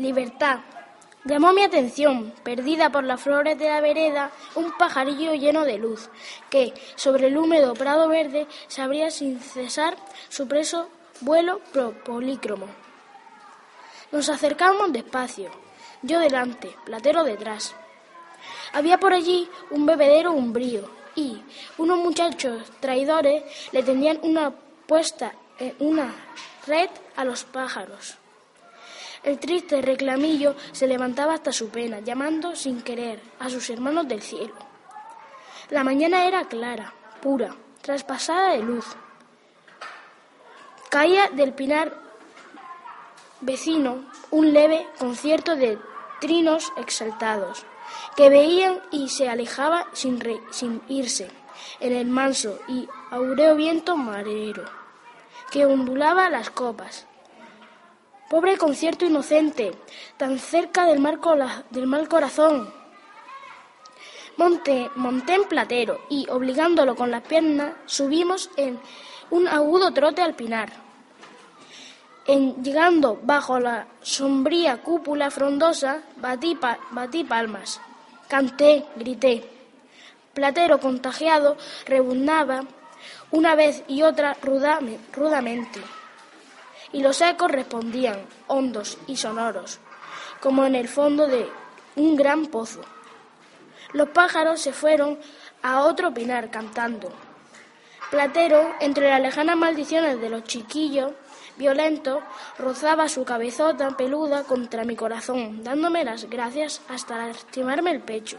Libertad. Llamó mi atención, perdida por las flores de la vereda, un pajarillo lleno de luz, que, sobre el húmedo prado verde, se abría sin cesar su preso vuelo polícromo. Nos acercamos despacio, yo delante, Platero detrás. Había por allí un bebedero umbrío y unos muchachos traidores le tenían una puesta en una red a los pájaros. El triste reclamillo se levantaba hasta su pena, llamando sin querer a sus hermanos del cielo. La mañana era clara, pura, traspasada de luz. Caía del pinar vecino un leve concierto de trinos exaltados, que veían y se alejaba sin, irse en el manso y aureo viento marero, que ondulaba las copas Pobre concierto inocente, tan cerca del, mal corazón. Monté, monté en platero y, obligándolo con las piernas, subimos en un agudo trote al pinar. En, llegando bajo la sombría cúpula frondosa, batí palmas. Canté, grité. Platero contagiado rebuznaba una vez y otra rudamente y los ecos respondían, hondos y sonoros, como en el fondo de un gran pozo. Los pájaros se fueron a otro pinar cantando. Platero, entre las lejanas maldiciones de los chiquillos violentos, rozaba su cabezota peluda contra mi corazón, dándome las gracias hasta lastimarme el pecho.